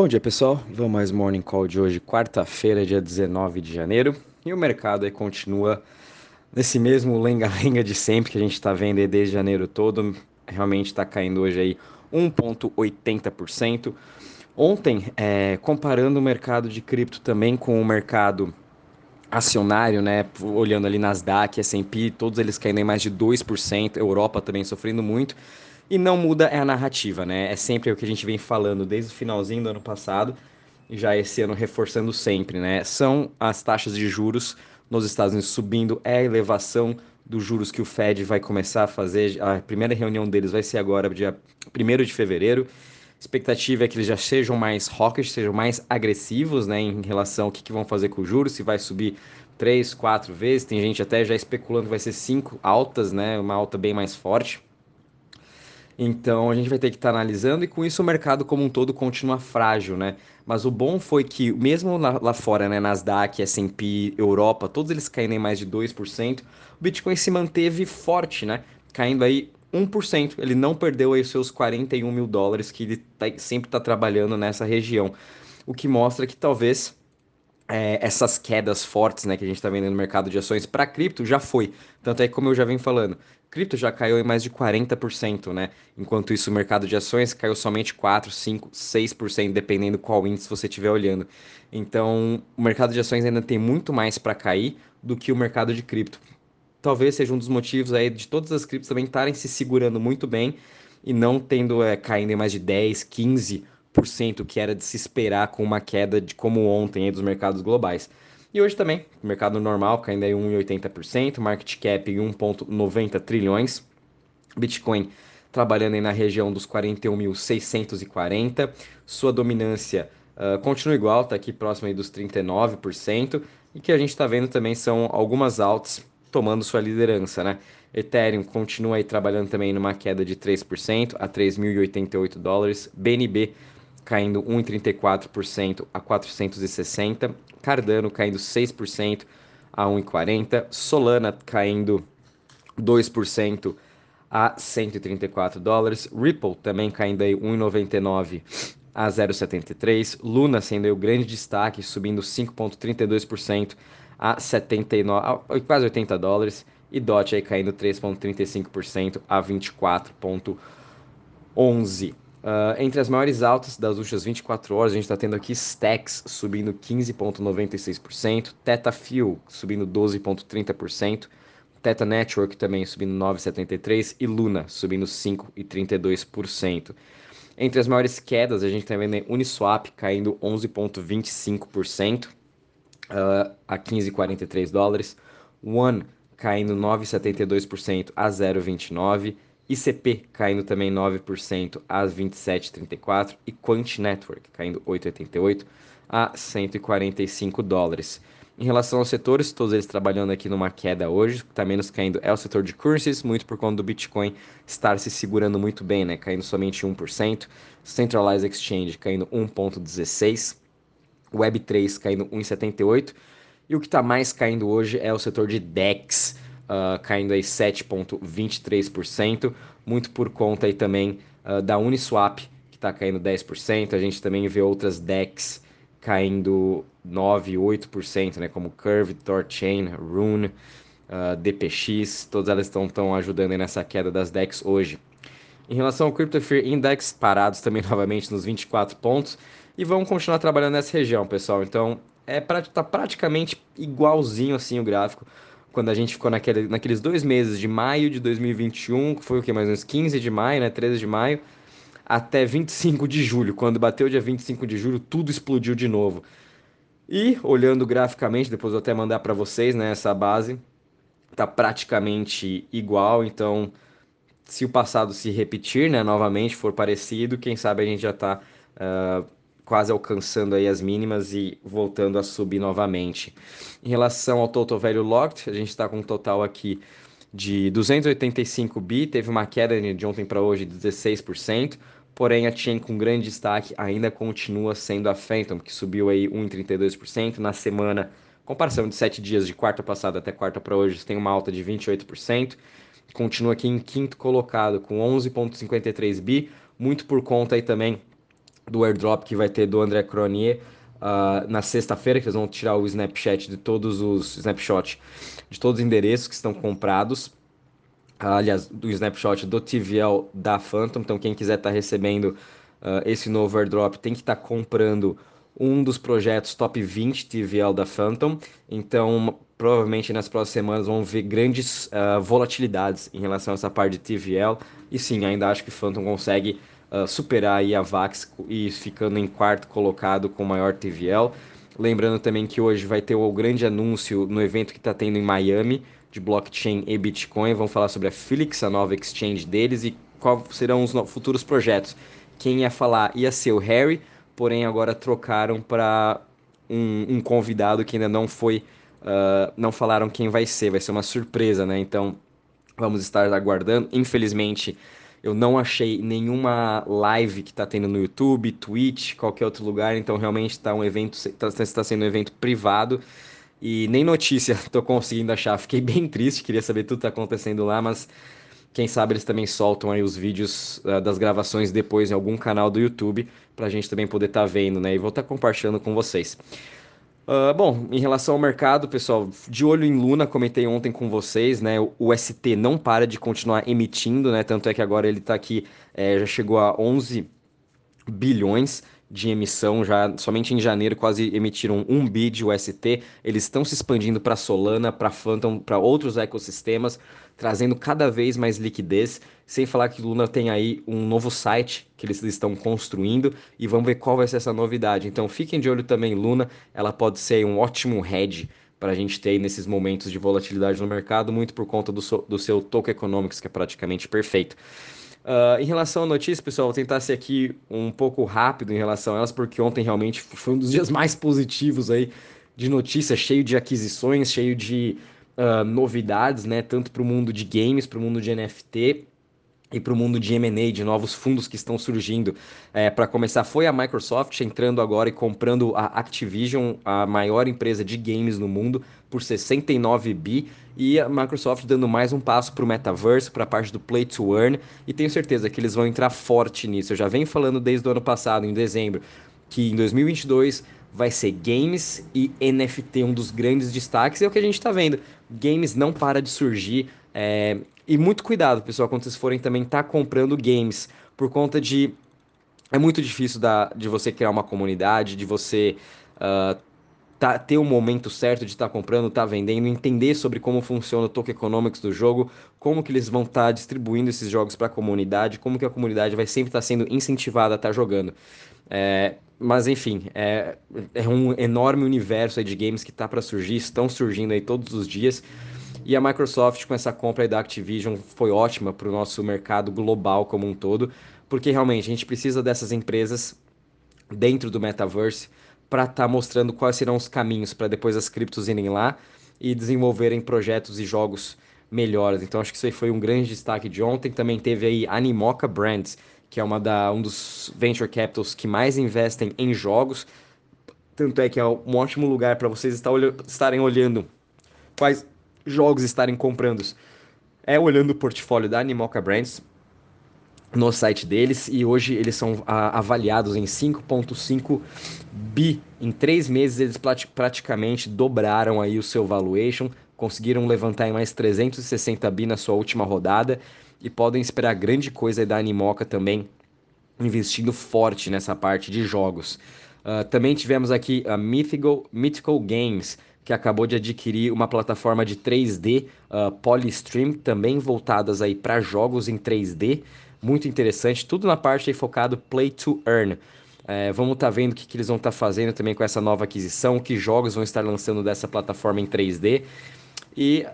Bom dia pessoal, vamos mais Morning Call de hoje, quarta-feira, dia 19 de janeiro. E o mercado aí continua nesse mesmo lenga-lenga de sempre que a gente está vendo aí desde janeiro todo. Realmente está caindo hoje aí 1,80%. Ontem, é, comparando o mercado de cripto também com o mercado acionário, né, olhando ali Nasdaq, S&P, todos eles caindo em mais de 2%, Europa também sofrendo muito. E não muda é a narrativa, né? É sempre o que a gente vem falando desde o finalzinho do ano passado e já esse ano reforçando sempre, né? São as taxas de juros nos Estados Unidos subindo, é a elevação dos juros que o Fed vai começar a fazer. A primeira reunião deles vai ser agora, dia 1 de fevereiro. A expectativa é que eles já sejam mais hawkish, sejam mais agressivos né, em relação ao que, que vão fazer com o juros, se vai subir três, quatro vezes. Tem gente até já especulando que vai ser cinco altas, né, uma alta bem mais forte. Então a gente vai ter que estar tá analisando e com isso o mercado como um todo continua frágil, né? Mas o bom foi que mesmo lá, lá fora, né, Nasdaq, S&P, Europa, todos eles caindo em mais de 2%, o Bitcoin se manteve forte, né? Caindo aí 1%. Ele não perdeu aí os seus 41 mil dólares que ele tá, sempre está trabalhando nessa região. O que mostra que talvez é, essas quedas fortes né, que a gente está vendo no mercado de ações para cripto já foi. Tanto é que, como eu já venho falando, cripto já caiu em mais de 40%, né? Enquanto isso, o mercado de ações caiu somente 4, 5, 6%, dependendo qual índice você estiver olhando. Então, o mercado de ações ainda tem muito mais para cair do que o mercado de cripto. Talvez seja um dos motivos aí de todas as criptos também estarem se segurando muito bem e não tendo é, caindo em mais de 10, 15%, que era de se esperar com uma queda de como ontem dos mercados globais. E hoje também, mercado normal caindo aí 1,80%, market cap 1,90 trilhões, Bitcoin trabalhando aí na região dos 41.640, sua dominância uh, continua igual, está aqui próximo aí dos 39%, e que a gente está vendo também são algumas altas tomando sua liderança, né? Ethereum continua aí trabalhando também numa queda de 3% a 3.088 dólares, BNB caindo 1,34% a 460, Cardano caindo 6% a 1,40, Solana caindo 2% a 134 dólares, Ripple também caindo aí 1,99 a 0,73, Luna sendo aí o grande destaque, subindo 5,32% a 79, a quase 80 dólares, e DOT aí caindo 3,35% a 24,11 Uh, entre as maiores altas das últimas 24 horas, a gente está tendo aqui Stacks subindo 15,96%, Teta Fuel subindo 12,30%, Teta Network também subindo 9,73% e Luna subindo 5,32%. Entre as maiores quedas, a gente está vendo Uniswap caindo 11,25% uh, ah, a 15,43 dólares, One caindo 9,72% a 0,29 ICP caindo também 9% a 27,34 e Quant Network caindo 8,88 a 145 dólares. Em relação aos setores, todos eles trabalhando aqui numa queda hoje, o que está menos caindo é o setor de currencies, muito por conta do Bitcoin estar se segurando muito bem, né? caindo somente 1%, Centralized Exchange caindo 1,16%, Web3 caindo 1,78%, e o que está mais caindo hoje é o setor de DEX, uh, caindo aí 7,23%, muito por conta aí também uh, da Uniswap, que está caindo 10%. A gente também vê outras DEX caindo 9, 8%, né, como Curve, Torchain, Rune, uh, ah, DPX, todas elas estão ajudando nessa queda das DEX hoje. Em relação ao Crypto Fear Index, parados também novamente nos 24 pontos, e vamos continuar trabalhando nessa região, pessoal. Então, é tá praticamente igualzinho assim o gráfico quando a gente ficou naquele, naqueles dois meses de maio de 2021, que foi o que, mais ou menos 15 de maio, né, 13 de maio, até 25 de julho. Quando bateu o dia 25 de julho, tudo explodiu de novo. E, olhando graficamente, depois vou até mandar para vocês, né, essa base, tá praticamente igual, então se o passado se repetir, né, novamente, for parecido, quem sabe a gente já está uh, quase alcançando aí as mínimas e voltando a subir novamente. Em relação ao total value locked, a gente está com um total aqui de 285 bi, teve uma queda de ontem para hoje de 16%, porém a chain com grande destaque ainda continua sendo a Phantom, que subiu aí 1,32% na semana, comparação de 7 dias de quarta passada até quarta para hoje, tem uma alta de 28%, continua aqui em quinto colocado com 11,53 bi, muito por conta aí também do airdrop que vai ter do André Cronier uh, na sexta-feira, que eles vão tirar o Snapchat de todos os snapshot de todos os endereços que estão comprados. Uh, aliás, do snapshot do TVL da Phantom. Então, quem quiser estar tá recebendo uh, esse novo airdrop tem que estar tá comprando um dos projetos top 20 TVL da Phantom. Então, provavelmente nas próximas semanas vão ver grandes uh, volatilidades em relação a essa parte de TVL. E sim, ainda acho que Phantom consegue uh, superar a VAX e ficando em quarto colocado com maior TVL. Lembrando também que hoje vai ter o grande anúncio no evento que está tendo em Miami de blockchain e Bitcoin. Vão falar sobre a Felix, a nova exchange deles e quais serão os futuros projetos. Quem ia falar ia ser o Harry, porém agora trocaram para um, um, convidado que ainda não foi, uh, não falaram quem vai ser, vai ser uma surpresa, né? Então vamos estar aguardando. Infelizmente eu não achei nenhuma live que está tendo no YouTube, Twitch, qualquer outro lugar, então realmente está um evento, está tá sendo um evento privado e nem notícia estou conseguindo achar. Fiquei bem triste, queria saber tudo que está acontecendo lá, mas quem sabe eles também soltam aí os vídeos uh, das gravações depois em algum canal do YouTube para a gente também poder estar tá vendo, né? E vou estar tá compartilhando com vocês. Uh, bom, em relação ao mercado, pessoal, de olho em Luna, comentei ontem com vocês, né? O ST não para de continuar emitindo, né? Tanto é que agora ele está aqui, é, já chegou a 11 bilhões de emissão, já somente em janeiro quase emitiram um bi de UST. Eles estão se expandindo para Solana, para Phantom, para outros ecossistemas, trazendo cada vez mais liquidez. Sem falar que Luna tem aí um novo site que eles estão construindo e vamos ver qual vai ser essa novidade. Então fiquem de olho também, Luna, ela pode ser um ótimo hedge para a gente ter nesses momentos de volatilidade no mercado, muito por conta do seu, do seu token economics, que é praticamente perfeito. Uh, em relação à notícia, pessoal, vou tentar ser aqui um pouco rápido em relação a elas, porque ontem realmente foi um dos dias mais positivos aí de notícias, cheio de aquisições, cheio de uh, novidades, né? Tanto para o mundo de games, para o mundo de NFT e para o mundo de M&A, de novos fundos que estão surgindo. É, para começar, foi a Microsoft entrando agora e comprando a Activision, a maior empresa de games no mundo, por 69 bi, e a Microsoft dando mais um passo para o metaverse, para a parte do Play to Earn, e tenho certeza que eles vão entrar forte nisso. Eu já venho falando desde o ano passado, em dezembro, que em 2022 vai ser games e NFT um dos grandes destaques, e é o que a gente está vendo. Games não para de surgir, é, e muito cuidado, pessoal, quando vocês forem também estar tá comprando games, por conta de. É muito difícil da, de você criar uma comunidade, de você uh, tá, ter o um momento certo de estar tá comprando, estar tá vendendo, entender sobre como funciona o token economics do jogo, como que eles vão estar tá distribuindo esses jogos para a comunidade, como que a comunidade vai sempre estar tá sendo incentivada a estar tá jogando. É, mas enfim, é, é um enorme universo de games que está para surgir, estão surgindo aí todos os dias. E a Microsoft, com essa compra da Activision, foi ótima para o nosso mercado global como um todo, porque realmente a gente precisa dessas empresas dentro do metaverse para estar tá mostrando quais serão os caminhos para depois as criptos irem lá e desenvolverem projetos e jogos melhores. Então acho que isso aí foi um grande destaque de ontem. Também teve aí Animoca Brands, que é uma da, um dos venture capitals que mais investem em jogos. Tanto é que é um ótimo lugar para vocês estarem olhando quais jogos estarem comprando é olhando o portfólio da Animoca Brands no site deles e hoje eles são a, avaliados em 5.5 bi. Em três meses eles praticamente dobraram aí o seu valuation, conseguiram levantar em mais 360 bi na sua última rodada e podem esperar grande coisa da Animoca também investindo forte nessa parte de jogos. Uh, também tivemos aqui a Mythical, Mythical Games, que acabou de adquirir uma plataforma de 3D, uh, Polystream, também voltadas aí para jogos em 3D. Muito interessante, tudo na parte aí focado Play to Earn. É, vamos estar tá vendo o que, que eles vão estar tá fazendo também com essa nova aquisição, que jogos vão estar lançando dessa plataforma em 3D. E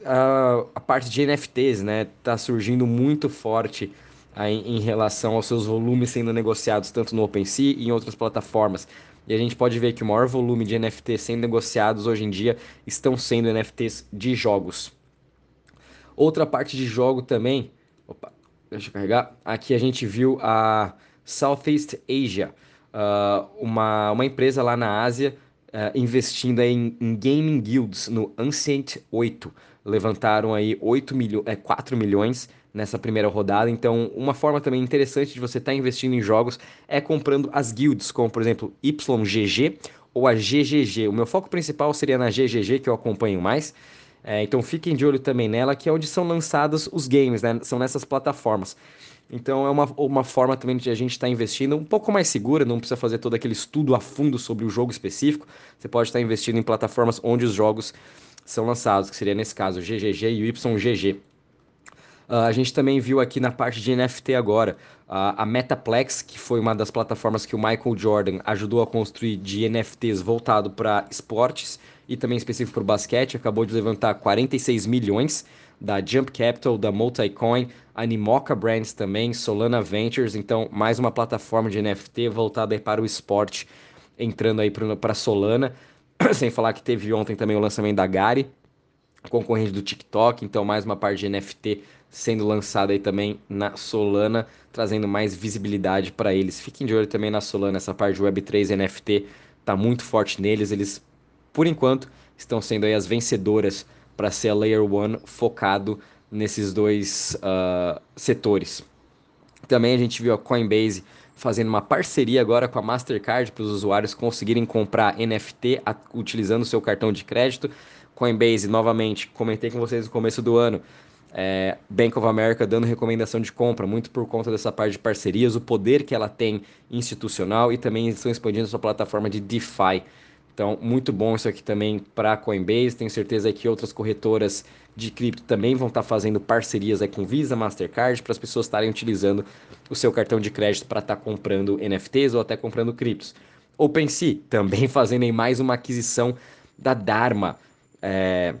uh, a parte de NFTs, né, está surgindo muito forte aí, em relação aos seus volumes sendo negociados tanto no OpenSea e em outras plataformas. E a gente pode ver que o maior volume de NFTs sendo negociados hoje em dia estão sendo NFTs de jogos. Outra parte de jogo também, opa, deixa eu carregar. Aqui a gente viu a Southeast Asia, uh, uma, uma empresa lá na Ásia uh, investindo em, em, gaming guilds no Ancient 8. Levantaram aí 8 milho, é, 4 milhões nessa primeira rodada. Então, uma forma também interessante de você estar tá investindo em jogos é comprando as guilds, como por exemplo YGG ou a GGG. O meu foco principal seria na GGG, que eu acompanho mais. É, então fiquem de olho também nela, que é onde são lançados os games, né? São nessas plataformas. Então é uma, uma forma também de a gente estar tá investindo um pouco mais segura, não precisa fazer todo aquele estudo a fundo sobre o jogo específico. Você pode estar tá investindo em plataformas onde os jogos são lançados, que seria nesse caso GGG e o YGG. Uh, a gente também viu aqui na parte de NFT agora uh, a Metaplex, que foi uma das plataformas que o Michael Jordan ajudou a construir de NFTs voltado para esportes e também específico para o basquete, acabou de levantar 46 milhões da Jump Capital, da Multicoin, Animoca Brands também, Solana Ventures, então mais uma plataforma de NFT voltada para o esporte, entrando aí para Solana, sem falar que teve ontem também o lançamento da Gari, concorrente do TikTok, então mais uma parte de NFT sendo lançada aí também na Solana, trazendo mais visibilidade para eles. Fiquem de olho também na Solana, essa parte de Web3 e NFT tá muito forte neles, eles por enquanto estão sendo aí as vencedoras para ser a Layer 1 focado nesses dois uh, setores. Também a gente viu a Coinbase fazendo uma parceria agora com a Mastercard para os usuários conseguirem comprar NFT utilizando o seu cartão de crédito. Coinbase, novamente, comentei com vocês no começo do ano, é, Bank of America dando recomendação de compra, muito por conta dessa parte de parcerias, o poder que ela tem institucional e também estão expandindo sua plataforma de DeFi. Então, muito bom isso aqui também para Coinbase. Tenho certeza que outras corretoras de cripto também vão estar tá fazendo parcerias aí com Visa, Mastercard, para as pessoas estarem utilizando o seu cartão de crédito para estar tá comprando NFTs ou até comprando criptos. OpenSea também fazendo aí mais uma aquisição da Dharma. É,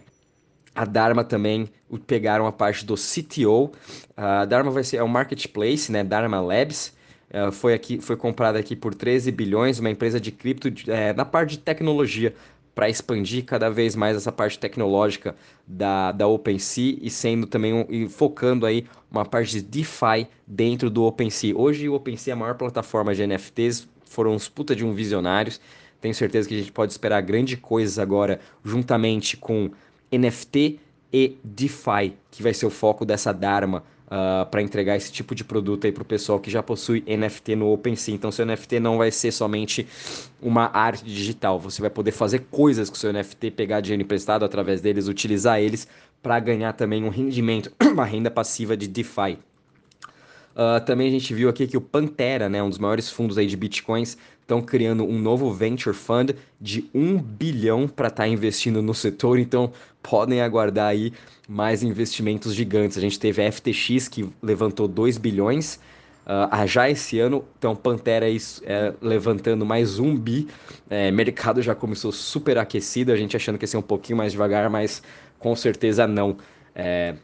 a Dharma também pegaram a parte do CTO. A Dharma vai ser é um marketplace, né? Dharma Labs. Uh, foi aqui foi comprada aqui por 13 bilhões, uma empresa de cripto é, na parte de tecnologia para expandir cada vez mais essa parte tecnológica da, da OpenSea e sendo também um, e focando aí uma parte de DeFi dentro do OpenSea. Hoje o OpenSea é a maior plataforma de NFTs, foram uns puta de um visionários. Tenho certeza que a gente pode esperar grandes coisas agora juntamente com NFT e DeFi, que vai ser o foco dessa Dharma uh, ah, para entregar esse tipo de produto aí para o pessoal que já possui NFT no OpenSea. Então, seu NFT não vai ser somente uma arte digital, você vai poder fazer coisas com seu NFT, pegar dinheiro emprestado através deles, utilizar eles para ganhar também um rendimento, uma renda passiva de DeFi. Uh, também a gente viu aqui que o Pantera, né, um dos maiores fundos aí de bitcoins, estão criando um novo venture fund de 1 bilhão para estar tá investindo no setor, então podem aguardar aí mais investimentos gigantes. A gente teve a FTX que levantou 2 bilhões uh, já esse ano, então Pantera é, levantando mais um bi. É, mercado já começou super aquecido, a gente achando que ia ser um pouquinho mais devagar, mas com certeza não. É,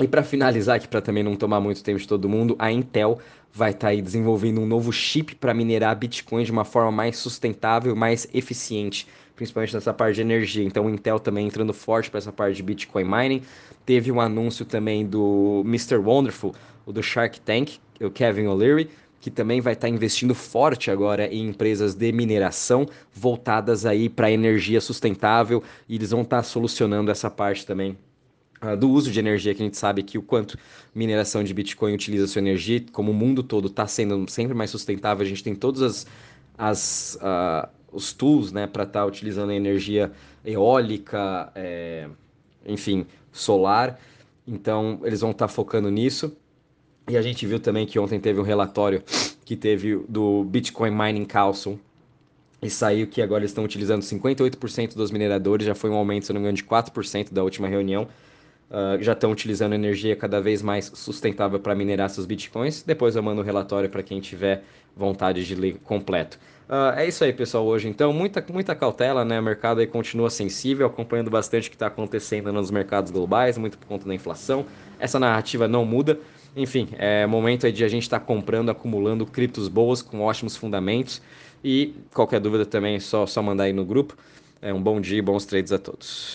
e para finalizar aqui, para também não tomar muito tempo de todo mundo, a Intel vai estar tá aí desenvolvendo um novo chip para minerar Bitcoin de uma forma mais sustentável, mais eficiente, principalmente nessa parte de energia. Então, o Intel também entrando forte para essa parte de Bitcoin mining. Teve um anúncio também do Mr. Wonderful, o do Shark Tank, o Kevin O'Leary, que também vai estar tá investindo forte agora em empresas de mineração voltadas aí para energia sustentável e eles vão estar tá solucionando essa parte também do uso de energia, que a gente sabe que o quanto mineração de Bitcoin utiliza sua energia, como o mundo todo está sendo sempre mais sustentável, a gente tem todos as, as, uh, os tools né, para estar tá utilizando a energia eólica, é, enfim, solar. Então, eles vão estar tá focando nisso. E a gente viu também que ontem teve um relatório que teve do Bitcoin Mining Council, e saiu que agora eles estão utilizando 58% dos mineradores, já foi um aumento, se não me engano, de 4% da última reunião uh, já estão utilizando energia cada vez mais sustentável para minerar seus bitcoins. Depois eu mando o um relatório para quem tiver vontade de ler completo. Uh, é isso aí, pessoal, hoje. Então, muita, muita cautela, né? O mercado aí continua sensível, acompanhando bastante o que está acontecendo nos mercados globais, muito por conta da inflação. Essa narrativa não muda. Enfim, é momento aí de a gente estar tá comprando, acumulando criptos boas, com ótimos fundamentos. E qualquer dúvida também é só, só mandar aí no grupo. É um bom dia e bons trades a todos.